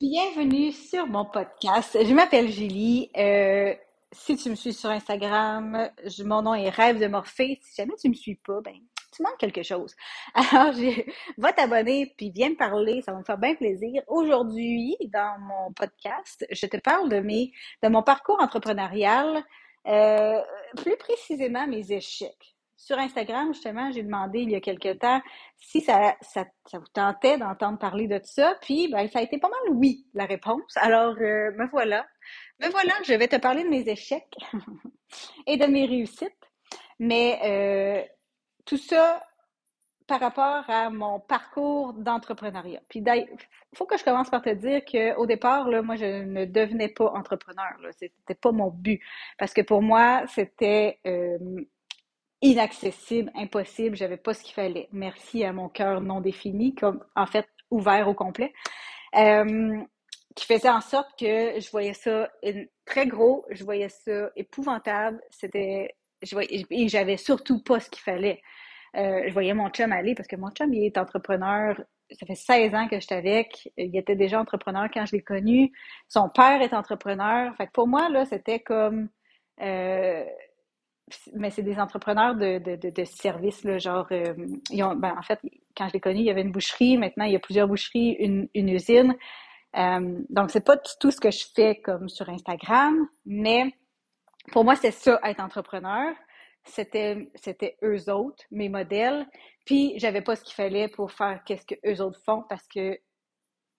Bienvenue sur mon podcast. Je m'appelle Julie. Euh, si tu me suis sur Instagram, je- mon nom est Rêve de Morphée. Si jamais tu me suis pas, ben tu manques quelque chose. Alors, je, va t'abonner puis viens me parler, ça va me faire bien plaisir. Aujourd'hui, dans mon podcast, je te parle de mes de mon parcours entrepreneurial, euh, plus précisément mes échecs. Sur Instagram, justement, j'ai demandé il y a quelque temps si ça, ça, ça vous tentait d'entendre parler de ça, puis ben, ça a été pas mal oui, la réponse. Alors, euh, me voilà. Me voilà, je vais te parler de mes échecs et de mes réussites. Mais euh, tout ça par rapport à mon parcours d'entrepreneuriat. Puis il faut que je commence par te dire qu'au départ, là, moi, je ne devenais pas entrepreneur. Là. C'était pas mon but. Parce que pour moi, c'était euh, inaccessible, impossible, j'avais pas ce qu'il fallait. Merci à mon cœur non défini, comme en fait ouvert au complet, euh, qui faisait en sorte que je voyais ça très gros, je voyais ça épouvantable, c'était, je voyais, et j'avais surtout pas ce qu'il fallait. Euh, je voyais mon chum aller parce que mon chum il est entrepreneur. Ça fait 16 ans que j'étais avec. Il était déjà entrepreneur quand je l'ai connu. Son père est entrepreneur. Fait que pour moi, là, c'était comme euh, mais c'est des entrepreneurs de, de, de, de services, là, genre, euh, ben, en fait, quand je l'ai connu, il y avait une boucherie, maintenant il y a plusieurs boucheries, une, une usine. Euh, donc, c'est pas tout ce que je fais comme sur Instagram, mais pour moi, c'est ça, être entrepreneur. C'était, c'était eux autres, mes modèles. Puis, j'avais pas ce qu'il fallait pour faire qu'est-ce que eux autres font parce que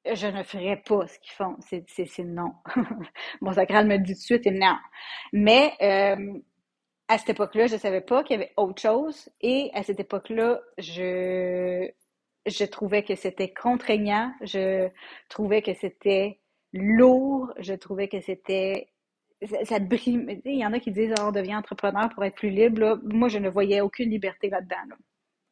je ne ferais pas ce qu'ils font. C'est, c'est, c'est non. Mon sacral me dit tout de suite non. Mais, euh, à cette époque-là, je ne savais pas qu'il y avait autre chose. Et à cette époque-là, je, je trouvais que c'était contraignant. Je trouvais que c'était lourd. Je trouvais que c'était. Ça, te brime. Il y en a qui disent oh, on devient entrepreneur pour être plus libre. Moi, je ne voyais aucune liberté là-dedans.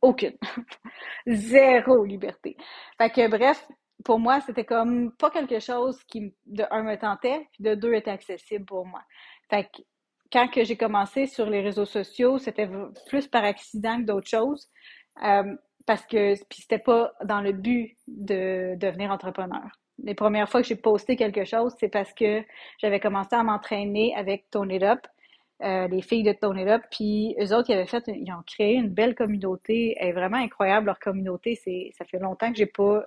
Aucune. Zéro liberté. Fait bref, pour moi, c'était comme pas quelque chose qui, de un, me tentait, puis de deux, était accessible pour moi. Fait quand que j'ai commencé sur les réseaux sociaux, c'était plus par accident que d'autres choses. Euh, parce que puis c'était pas dans le but de devenir entrepreneur. Les premières fois que j'ai posté quelque chose, c'est parce que j'avais commencé à m'entraîner avec Tone It Up, euh, les filles de Tone It Up, puis eux autres, ils avaient fait, ils ont créé une belle communauté, elle est vraiment incroyable leur communauté. C'est, ça fait longtemps que j'ai pas,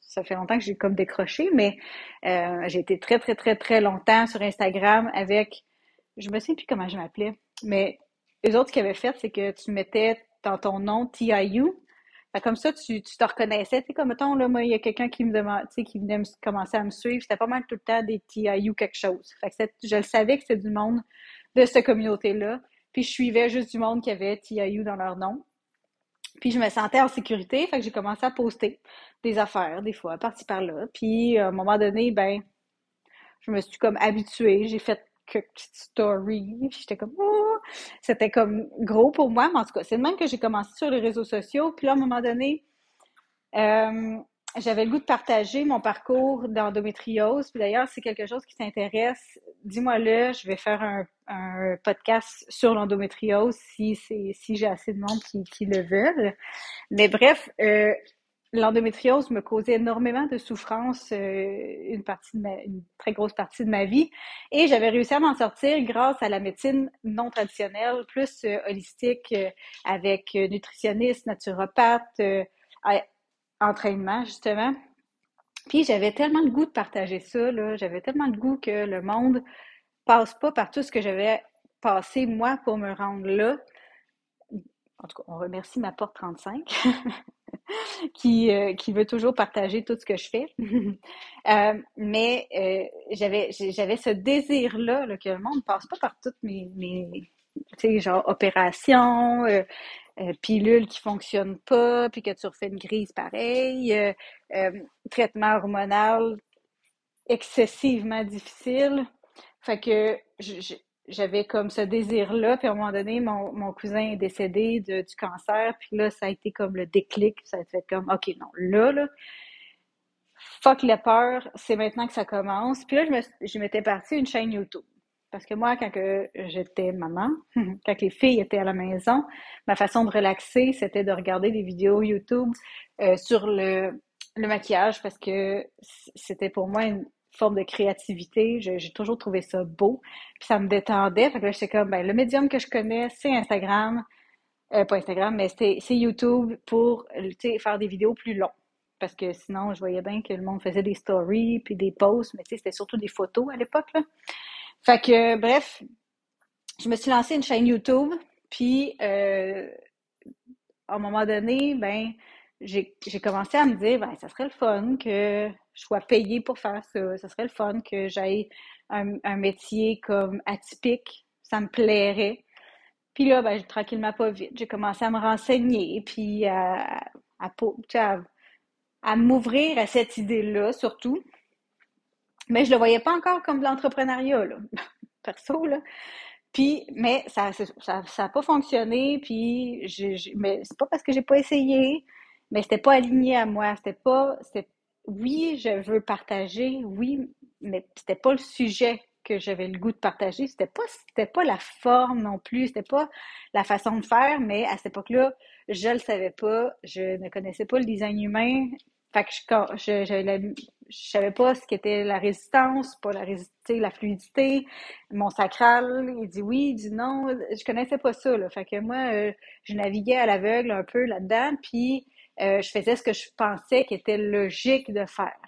ça fait longtemps que j'ai comme décroché, mais euh, j'ai été très très très très longtemps sur Instagram avec je me souviens plus comment je m'appelais, mais les autres, ce qu'ils avaient fait, c'est que tu mettais dans ton nom TIU. comme ça, tu, tu te reconnaissais. Tu sais, comme mettons, là, moi, il y a quelqu'un qui me demande, tu sais, qui venait me, commencer à me suivre. C'était pas mal tout le temps des TIU quelque chose. Fait que je le savais que c'était du monde de cette communauté-là. Puis je suivais juste du monde qui avait TIU dans leur nom. Puis je me sentais en sécurité, fait que j'ai commencé à poster des affaires, des fois, par-ci par-là. Puis à un moment donné, ben, je me suis comme habituée. J'ai fait quelques petites stories. J'étais comme, oh! C'était comme gros pour moi, mais en tout cas, c'est le même que j'ai commencé sur les réseaux sociaux. Puis là, à un moment donné, euh, j'avais le goût de partager mon parcours d'endométriose. Puis d'ailleurs, c'est quelque chose qui t'intéresse, dis-moi-le, je vais faire un, podcast sur l'endométriose si, si j'ai assez de monde qui, qui le veulent. Mais bref, euh, l'endométriose me causait énormément de souffrance euh, une très grosse partie de ma vie et j'avais réussi à m'en sortir grâce à la médecine non traditionnelle plus euh, holistique euh, avec nutritionniste, naturopathe, entraînement justement. Puis j'avais tellement le goût de partager ça j'avais tellement le goût que le monde passe pas par tout ce que j'avais passé moi pour me rendre là. En tout cas, on remercie ma porte 35. qui, euh, qui veut toujours partager tout ce que je fais. euh, mais euh, j'avais j'avais ce désir-là que le monde ne passe pas par toutes mes, mes genre opérations, pilules qui fonctionnent pas, puis que tu refais une grise pareille, traitement hormonal excessivement difficile. Fait que je, j'avais comme ce désir-là, puis à un moment donné, mon, mon cousin est décédé de, du cancer, puis là, ça a été comme le déclic, ça a fait comme, OK, non, là, là, fuck la peur, c'est maintenant que ça commence. Puis là, je, me, je m'étais partie une chaîne YouTube. Parce que moi, quand que j'étais maman, quand les filles étaient à la maison, ma façon de relaxer, c'était de regarder des vidéos YouTube euh, sur le le maquillage parce que c'était pour moi une forme de créativité. J'ai toujours trouvé ça beau. Puis ça me détendait. Fait que là, j'étais comme, ben, le médium que je connais, c'est Instagram. Euh, pas Instagram, mais c'est YouTube pour faire des vidéos plus longues. Parce que sinon, je voyais bien que le monde faisait des stories puis des posts, mais c'était surtout des photos à l'époque. Fait que, bref, je me suis lancé une chaîne YouTube, puis euh, à un moment donné, ben, j'ai commencé à me dire, ben, ça serait le fun que je sois payée pour faire ça. Ça serait le fun que j'aille un, un, métier comme atypique. Ça me plairait. Puis là, ben, tranquillement, pas vite, j'ai commencé à me renseigner, puis à, à, à, m'ouvrir à cette idée-là, surtout. Mais je le voyais pas encore comme de l'entrepreneuriat. Perso, là. Puis, mais ça n'a ça, pas fonctionné, puis je, mais c'est pas parce que j'ai pas essayé, mais c'était pas aligné à moi. C'était pas, oui, je veux partager, oui, mais c'était pas le sujet que j'avais le goût de partager. C'était pas, c'était pas la forme non plus, c'était pas la façon de faire, mais à cette époque-là, je le savais pas, je ne connaissais pas le design humain. Fait que je, je, je savais pas ce qu'était la résistance, pas la résistance, la fluidité, mon sacral, il dit oui, il dit non, je connaissais pas ça, là. Fait que moi, euh, je naviguais à l'aveugle un peu là-dedans, puis euh, je faisais ce que je pensais qui était logique de faire.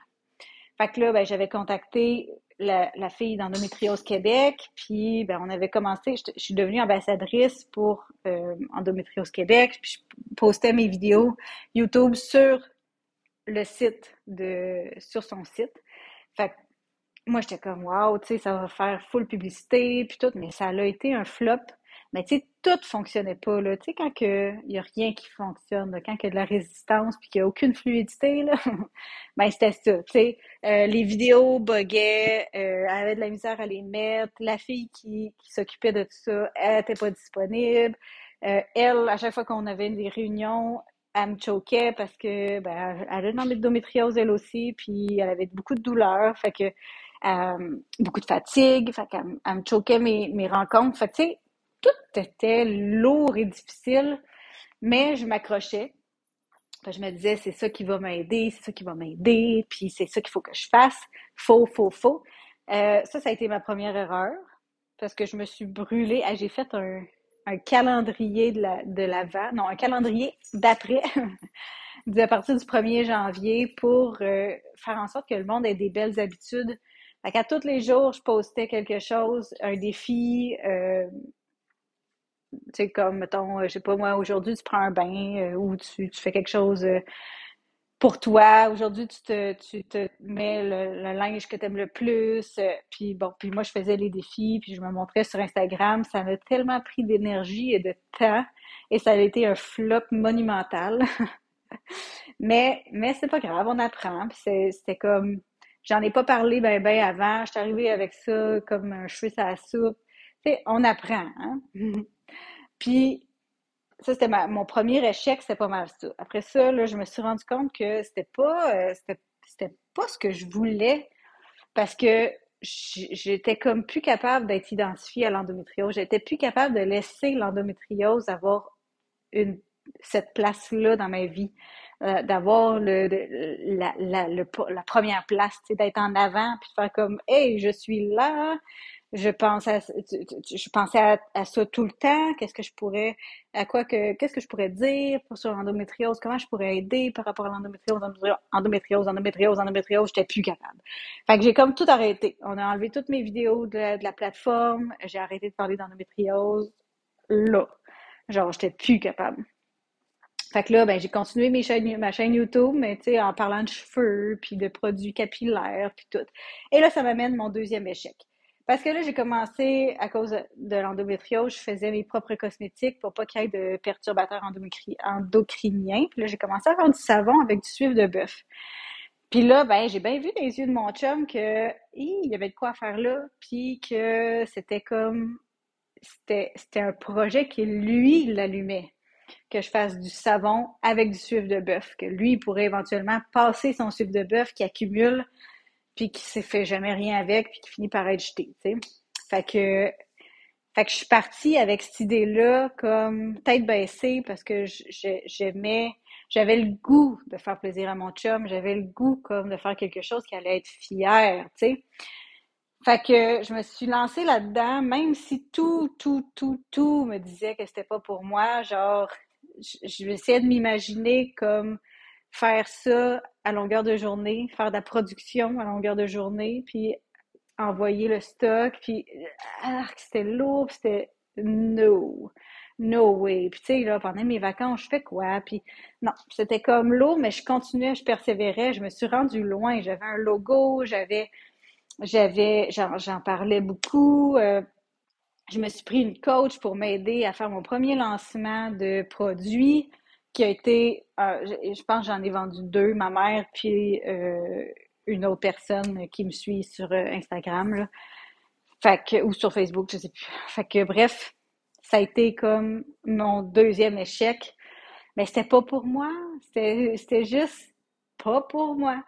Fait que là, ben, j'avais contacté la, la fille d'Endométriose Québec, puis ben, on avait commencé, je, suis devenue ambassadrice pour euh, Endométriose Québec, puis je postais mes vidéos YouTube sur le site de sur son site. Fait que moi j'étais comme wow, tu sais, ça va faire full publicité puis tout, mais ça a été un flop. Mais tu sais, tout fonctionnait pas là. Tu sais, quand il y a rien qui fonctionne, quand il y a de la résistance puis qu'il n'y a aucune fluidité là, ben c'était ça. Tu sais, euh, les vidéos buguaient, euh, elle avait de la misère à les mettre. La fille qui, qui s'occupait de tout ça, elle était pas disponible. Euh, elle, à chaque fois qu'on avait des réunions, elle me choquait parce que ben, elle a une endométriose elle aussi, puis elle avait beaucoup de douleurs, fait que euh, beaucoup de fatigue, fait qu'elle elle me choquait mes, mes rencontres. Fait que, tu sais, tout était lourd et difficile, mais je m'accrochais. Je me disais, c'est ça qui va m'aider, c'est ça qui va m'aider, puis c'est ça qu'il faut que je fasse. Faux, faux, faux. Euh, ça, ça a été ma première erreur parce que je me suis brûlée. Ah, j'ai fait un, calendrier de la de l'avant, non, un calendrier d'après, à partir du 1er janvier pour euh, faire en sorte que le monde ait des belles habitudes. Qu'à tous les jours, je postais quelque chose, un défi, euh, tu sais, comme, mettons, je sais pas, moi, aujourd'hui, tu prends un bain euh, ou tu, tu fais quelque chose pour toi. Aujourd'hui, tu te, tu te mets le, linge que tu aimes le plus. Euh, puis bon, puis moi, je faisais les défis, puis je me montrais sur Instagram. Ça m'a tellement pris d'énergie et de temps. Et ça a été un flop monumental. mais mais c'est pas grave, on apprend. C'était comme... J'en ai pas parlé ben ben avant. Je suis arrivée avec ça comme un cheveu à la soupe. Tu sais, on apprend, hein? puis ça, c'était mon premier échec, c'était pas mal ça. Après ça, là, je me suis rendu compte que c'était pas, euh, c'était, pas ce que je voulais parce que j'étais comme plus capable d'être identifiée à l'endométriose. J'étais plus capable de laisser l'endométriose avoir une, cette place-là dans ma vie, euh, d'avoir le, la, la, la première place, d'être en avant, puis de faire comme, hey, je suis là, je je pensais à, ça tout le temps. Qu'est-ce que je pourrais, à quoi que, qu'est-ce que je pourrais dire sur l'endométriose? Comment je pourrais aider par rapport à l'endométriose, endométriose, endométriose, endométriose? J'étais plus capable. Fait que j'ai comme tout arrêté. On a enlevé toutes mes vidéos de la, plateforme. J'ai arrêté de parler d'endométriose. Là. Genre, j'étais plus capable. Fait que là, ben, j'ai continué ma chaîne YouTube, mais tu sais, en parlant de cheveux, puis de produits capillaires, puis tout. Et là, ça m'amène mon deuxième échec. Parce que là, j'ai commencé, à cause de l'endométriose, je faisais mes propres cosmétiques pour pas qu'il y ait de perturbateurs endocriniens. Puis là, j'ai commencé à faire du savon avec du suif de bœuf. Puis là, ben, j'ai bien vu dans les yeux de mon chum que il y avait de quoi faire là, puis que c'était comme c'était un projet qui lui l'allumait que je fasse du savon avec du suif de bœuf, que lui pourrait éventuellement passer son suif de bœuf qui accumule puis qui s'est fait jamais rien avec, puis qui finit par être jeté, tu sais. Fait que, fait que je suis partie avec cette idée-là comme tête baissée parce que j'aimais j'avais le goût de faire plaisir à mon chum, j'avais le goût comme de faire quelque chose qui allait être fier, tu sais. Fait que je me suis lancée là-dedans, même si tout, tout, tout, tout me disait que c'était pas pour moi. Genre, je, essayais de m'imaginer comme faire ça à longueur de journée, faire de la production à longueur de journée, puis envoyer le stock, puis ah, c'était lourd, c'était no, no way. Puis tu sais, là, pendant mes vacances, je fais quoi? Puis non, c'était comme lourd, mais je continuais, je persévérais, je me suis rendue loin. J'avais un logo, j'avais, j'avais, j'en parlais beaucoup. Euh, je me suis pris une coach pour m'aider à faire mon premier lancement de produit qui a été, euh, je, pense j'en ai vendu deux, ma mère puis euh, une autre personne qui me suit sur euh, Instagram. Fait que, ou sur Facebook, je sais plus. Fait que bref, ça a été comme mon deuxième échec. Mais c'était pas pour moi. C'était juste pas pour moi.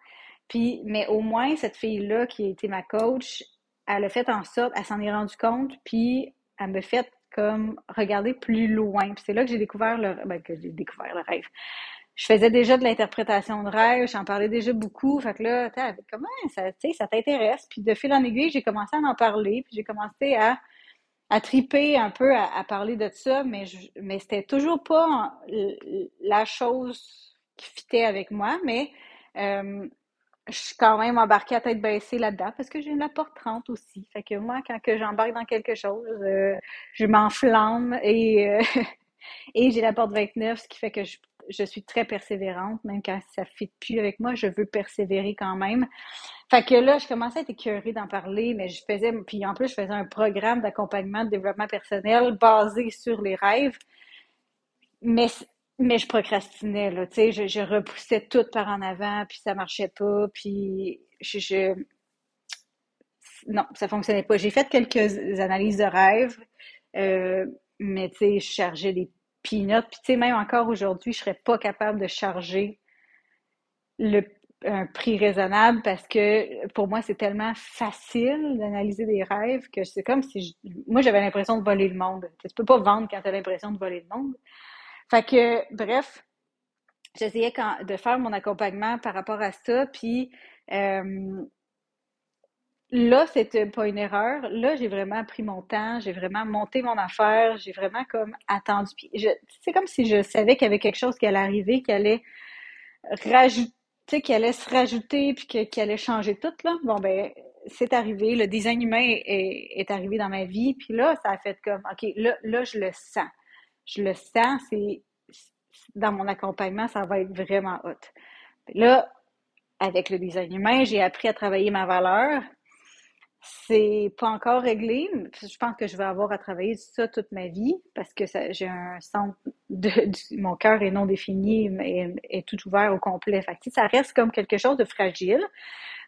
Puis, mais au moins, cette fille-là qui a été ma coach, elle a fait en sorte, elle s'en est rendue compte, puis elle me fait comme regarder plus loin. Puis c'est là que j'ai découvert le ben, que j'ai découvert le rêve. Je faisais déjà de l'interprétation de rêve, j'en parlais déjà beaucoup. Fait que là, comment ça, ça t'intéresse? Puis de fil en aiguille, j'ai commencé à en parler, puis j'ai commencé à, à triper un peu à, parler de ça, mais mais c'était toujours pas la chose qui fitait avec moi, mais euh, je suis quand même embarquée à tête baissée là-dedans parce que j'ai une porte 30 aussi. Fait que moi, quand que j'embarque dans quelque chose, euh, je m'enflamme et, euh, et j'ai la porte 29, ce qui fait que je, je suis très persévérante, même quand ça ne fit plus avec moi, je veux persévérer quand même. Fait que là, je commençais à être écœurée d'en parler, mais je faisais, puis en plus, je faisais un programme d'accompagnement de développement personnel basé sur les rêves. Mais mais je procrastinais, là, tu sais, je, repoussais tout par en avant, puis ça marchait pas, puis je, je... Non, ça fonctionnait pas. J'ai fait quelques analyses de rêve, euh, mais tu sais, je chargeais des peanuts, puis tu sais, même encore aujourd'hui, je serais pas capable de charger le, un prix raisonnable parce que pour moi, c'est tellement facile d'analyser des rêves que c'est comme si... Je... Moi, j'avais l'impression de voler le monde. Tu peux pas vendre quand tu as l'impression de voler le monde. Fait que, bref, j'essayais de faire mon accompagnement par rapport à ça. Puis euh, là, c'était pas une erreur. Là, j'ai vraiment pris mon temps, j'ai vraiment monté mon affaire, j'ai vraiment comme attendu. C'est comme si je savais qu'il y avait quelque chose qui allait arriver, qui allait rajouter, qui allait se rajouter, puis qui allait changer tout, là. Bon, ben, c'est arrivé. Le design humain est, est, arrivé dans ma vie. Puis là, ça a fait comme, OK, là, là, je le sens je le sens, c'est dans mon accompagnement, ça va être vraiment hot. Là, avec le design humain, j'ai appris à travailler ma valeur. C'est pas encore réglé. Je pense que je vais avoir à travailler ça toute ma vie parce que j'ai un centre de, mon cœur est non défini, mais est, tout ouvert au complet. Fait ça reste comme quelque chose de fragile.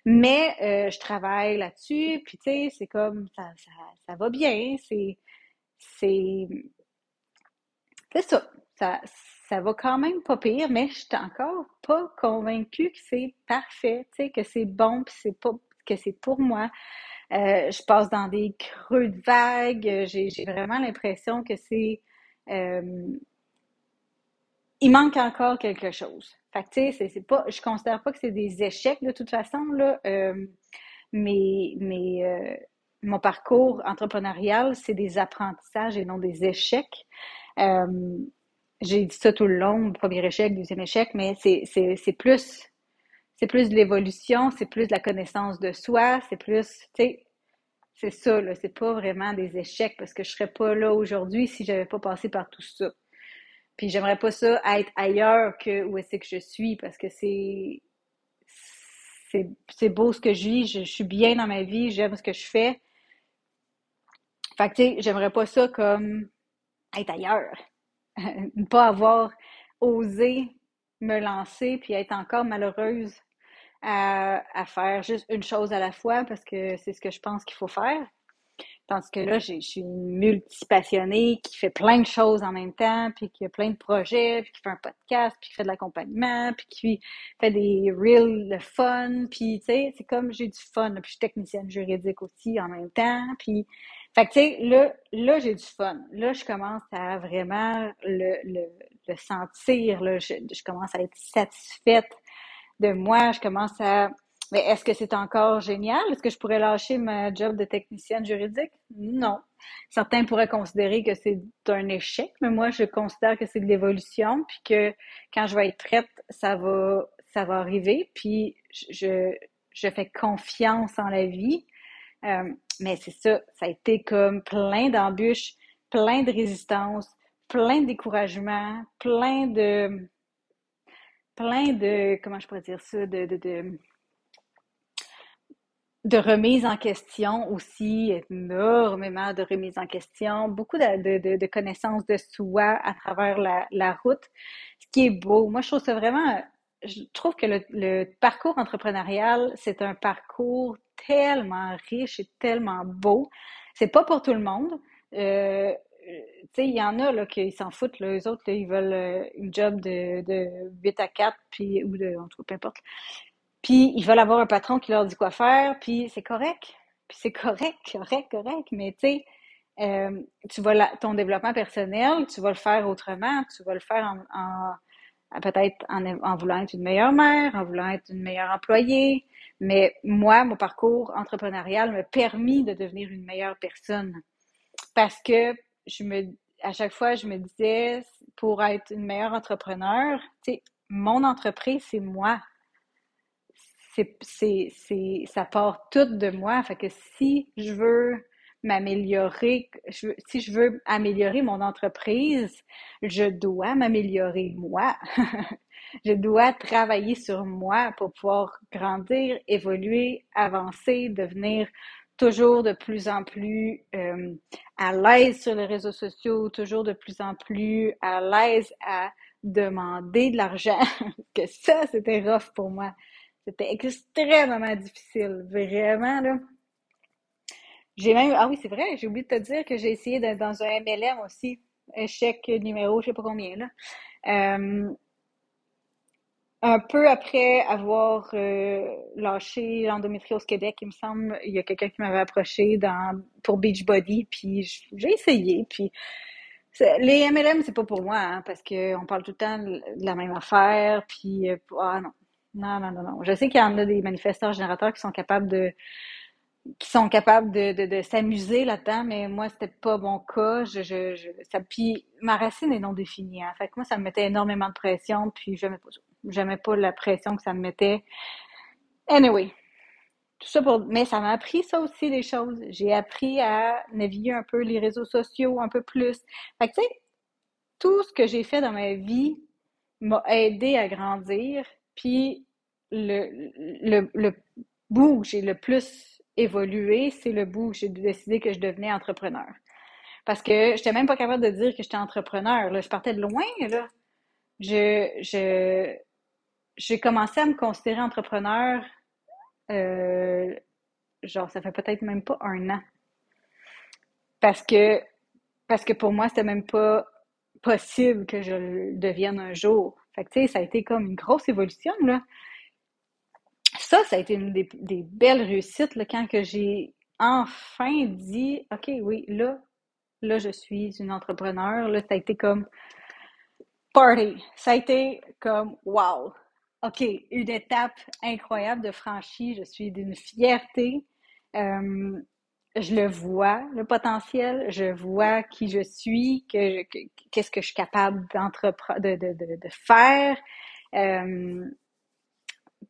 Mais euh, je travaille là-dessus, puis tu sais, c'est comme ça, ça, ça va bien. C'est c'est c'est ça. ça. Ça va quand même pas pire, mais je suis encore pas convaincue que c'est parfait, que c'est bon, c'est pas que c'est pour moi. Euh, je passe dans des creux de vagues. J'ai vraiment l'impression que c'est euh, il manque encore quelque chose. Fait que, tu sais, pas, je considère pas que c'est des échecs de toute façon, là, euh, mais, mais euh, mon parcours entrepreneurial, c'est des apprentissages et non des échecs. Euh, j'ai dit ça tout le long, premier échec, deuxième échec, mais c'est plus c'est plus de l'évolution, c'est plus de la connaissance de soi, c'est plus, tu sais, c'est ça, là, c'est pas vraiment des échecs parce que je serais pas là aujourd'hui si j'avais pas passé par tout ça. Puis j'aimerais pas ça être ailleurs que où est-ce que je suis parce que c'est c'est beau ce que je vis, je, je, suis bien dans ma vie, j'aime ce que je fais. Fait que tu sais, j'aimerais pas ça comme être ailleurs, ne pas avoir osé me lancer puis être encore malheureuse à, faire juste une chose à la fois parce que c'est ce que je pense qu'il faut faire. Tandis que là, je suis une multipassionnée qui fait plein de choses en même temps, puis qui a plein de projets, puis qui fait un podcast, puis qui fait de l'accompagnement, puis qui fait des reels de fun, puis tu sais, c'est comme j'ai du fun, puis je suis technicienne juridique aussi en même temps, puis fait que, tu sais, là, là j'ai du fun. Là, je commence à vraiment le, le, le sentir, là, je, je commence à être satisfaite de moi, je commence à mais est-ce que c'est encore génial? Est-ce que je pourrais lâcher ma job de technicienne juridique? Non. Certains pourraient considérer que c'est un échec, mais moi, je considère que c'est de l'évolution, puis que quand je vais être prête, ça va, ça va arriver, puis je, je fais confiance en la vie. Euh, mais c'est ça, ça a été comme plein d'embûches, plein de résistance, plein de découragement, plein de, plein de, comment je pourrais dire ça, de, de, de de remise en question aussi, énormément de remise en question, beaucoup de, de, de connaissances de soi à travers la, la, route, ce qui est beau. Moi, je trouve ça vraiment, je trouve que le, le parcours entrepreneurial, c'est un parcours tellement riche et tellement beau. C'est pas pour tout le monde. Euh, tu sais, il y en a là, qui s'en foutent. Là. Eux autres, là, ils veulent euh, une job de, de 8 à 4, puis, ou de, en tout cas, peu importe. Puis ils veulent avoir un patron qui leur dit quoi faire, puis c'est correct. Puis c'est correct, correct, correct. Mais tu sais, euh, tu vas ton développement personnel, tu vas le faire autrement, tu vas le faire en, peut-être en, en, voulant être une meilleure mère, en voulant être une meilleure employée. Mais moi, mon parcours entrepreneurial m'a permis de devenir une meilleure personne. Parce que je me, à chaque fois, je me disais, pour être une meilleure entrepreneur, mon entreprise, c'est moi c'est, c'est, ça part tout de moi. Fait que si je veux m'améliorer, si je veux améliorer mon entreprise, je dois m'améliorer moi. je dois travailler sur moi pour pouvoir grandir, évoluer, avancer, devenir toujours de plus en plus euh, à l'aise sur les réseaux sociaux, toujours de plus en plus à l'aise à demander de l'argent, que ça, c'était rough pour moi. C'était extrêmement difficile, vraiment, là. J'ai même, ah oui, c'est vrai, j'ai oublié de te dire que j'ai essayé dans un MLM aussi. Échec numéro, je sais pas combien, là. Euh, un peu après avoir euh, lâché l'endométriose Québec, il me semble, il y a quelqu'un qui m'avait approché dans, pour Beachbody, puis j'ai essayé, puis les MLM, c'est pas pour moi, hein, parce qu'on parle tout le temps de la même affaire, puis euh, ah non, non, non, non, non. Je sais qu'il y en a des manifestants générateurs qui sont capables de qui sont capables de, de, de s'amuser là-dedans, mais moi, c'était pas mon cas. Je, je, ça, puis ma racine est non définie. Hein. Fait que moi, ça me mettait énormément de pression, puis j'aimais pas la pression que ça me mettait. Anyway. Tout ça pour. Mais ça m'a appris ça aussi des choses. J'ai appris à naviguer un peu les réseaux sociaux un peu plus. Fait que tu sais, tout ce que j'ai fait dans ma vie m'a aidé à grandir puis le, le, le bout où j'ai le plus évolué, c'est le bout où j'ai décidé que je devenais entrepreneur. Parce que je n'étais même pas capable de dire que j'étais entrepreneur. Là. Je partais de loin. Là. Je, je, j'ai commencé à me considérer entrepreneur, euh, genre, ça fait peut-être même pas un an. Parce que, parce que pour moi, c'était même pas possible que je le devienne un jour. Fait que, tu sais, ça a été comme une grosse évolution, là. Ça, ça a été une des, belles réussites, là, quand j'ai enfin dit, OK, oui, là, là, je suis une entrepreneur. Là, ça a été comme party. Ça a été comme wow. OK, une étape incroyable de franchie. Je suis d'une fierté. Je le vois, le potentiel, je vois qui je suis, que, qu'est-ce que je suis capable d'entreprendre, de, faire.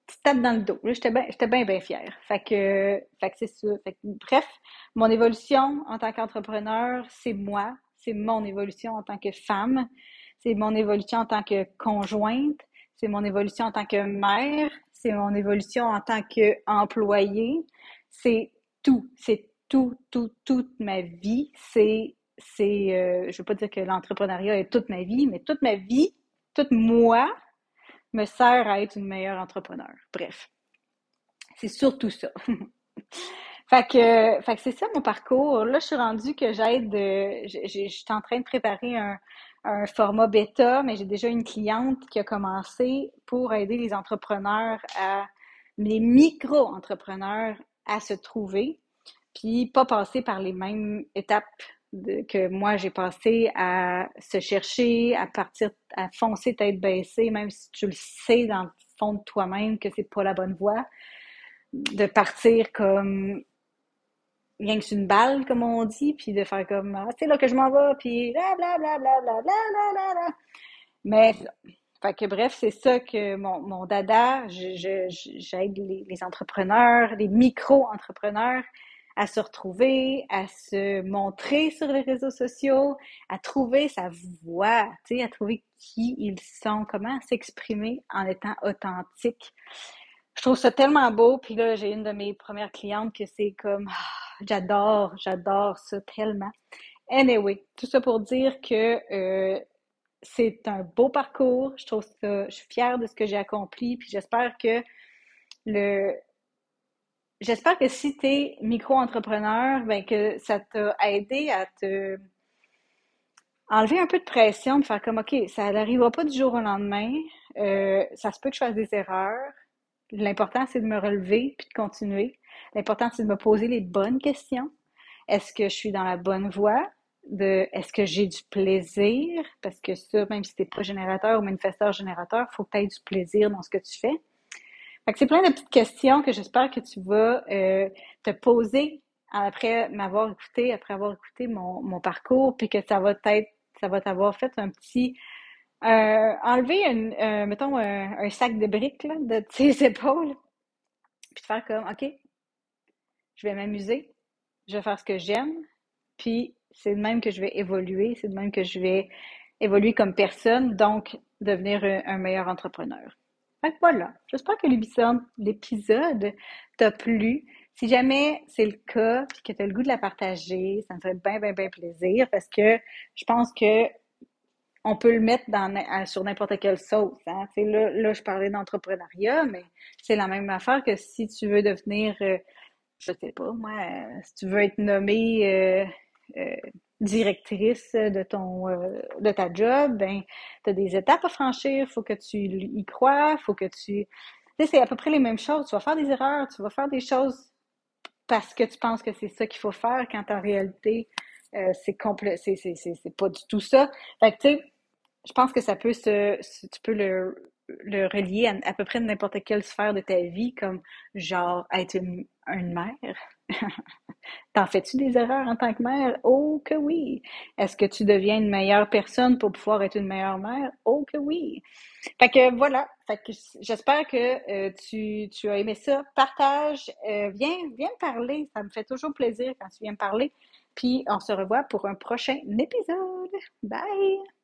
Petite tape dans le dos. J'étais bien, bien, bien fière. Fait que, c'est ça. Fait bref, mon évolution en tant qu'entrepreneur, c'est moi. C'est mon évolution en tant que femme. C'est mon évolution en tant que conjointe. C'est mon évolution en tant que mère. C'est mon évolution en tant qu'employée. C'est tout. C'est tout, tout, toute ma vie, c'est, c'est, euh, je veux pas dire que l'entrepreneuriat est toute ma vie, mais toute ma vie, toute moi, me sert à être une meilleure entrepreneur. Bref, c'est surtout ça. fait que, fait que c'est ça mon parcours. Là, je suis rendue que j'aide, je, je, suis en train de préparer un, un format bêta, mais j'ai déjà une cliente qui a commencé pour aider les entrepreneurs à, les micro-entrepreneurs à se trouver puis pas passer par les mêmes étapes que moi j'ai passé à se chercher, à partir, à foncer tête baissée, même si tu le sais dans le fond de toi-même que c'est pas la bonne voie, de partir comme rien que c'est une balle, comme on dit, puis de faire comme ah, c'est là que je m'en vais, puis bla bla bla bla bla bla bla Mais fait que bref, c'est ça que mon, mon dada, j'aide les entrepreneurs, les micro-entrepreneurs à se retrouver, à se montrer sur les réseaux sociaux, à trouver sa voix, à trouver qui ils sont, comment s'exprimer en étant authentique. Je trouve ça tellement beau. Puis là, j'ai une de mes premières clientes que c'est comme, ah, j'adore, j'adore ça tellement. Anyway, tout ça pour dire que euh, c'est un beau parcours. Je trouve ça, je suis fière de ce que j'ai accompli. Puis j'espère que le, j'espère que si tu es micro-entrepreneur, ben que ça t'a aidé à te enlever un peu de pression, de faire comme OK, ça n'arrivera pas du jour au lendemain. Euh, ça se peut que je fasse des erreurs. L'important, c'est de me relever puis de continuer. L'important, c'est de me poser les bonnes questions. Est-ce que je suis dans la bonne voie? De est-ce que j'ai du plaisir? Parce que ça, même si tu n'es pas générateur ou manifesteur générateur, il faut que tu aies du plaisir dans ce que tu fais c'est plein de petites questions que j'espère que tu vas euh, te poser après m'avoir écouté, après avoir écouté mon, parcours, puis que ça va être, ça va t'avoir fait un petit euh, enlever un, mettons un, sac de briques de tes épaules, puis te faire comme OK, je vais m'amuser, je vais faire ce que j'aime, puis c'est de même que je vais évoluer, c'est de même que je vais évoluer comme personne, donc devenir un meilleur entrepreneur. Fait voilà, j'espère que l'épisode t'a plu. Si jamais c'est le cas, puis que tu as le goût de la partager, ça me ferait bien, bien, bien plaisir parce que je pense que on peut le mettre dans, sur n'importe quelle sauce. Hein. Là, là, je parlais d'entrepreneuriat, mais c'est la même affaire que si tu veux devenir, euh, je sais pas, moi, euh, si tu veux être nommé euh, euh directrice de ton euh, de ta job, ben tu as des étapes à franchir, faut que tu y crois, faut que tu c'est à peu près les mêmes choses, tu vas faire des erreurs, tu vas faire des choses parce que tu penses que c'est ça qu'il faut faire quand en réalité euh, c'est complet c'est pas du tout ça. Fait que tu sais, je pense que ça peut se tu peux le le relier à, peu près n'importe quelle sphère de ta vie comme genre être une, une mère T'en fais-tu des erreurs en tant que mère? Oh que oui! Est-ce que tu deviens une meilleure personne pour pouvoir être une meilleure mère? Oh que oui! Fait que voilà, fait que j'espère que euh, tu, tu, as aimé ça. Partage, euh, viens, viens me parler, ça me fait toujours plaisir quand tu viens me parler. Puis on se revoit pour un prochain épisode. Bye!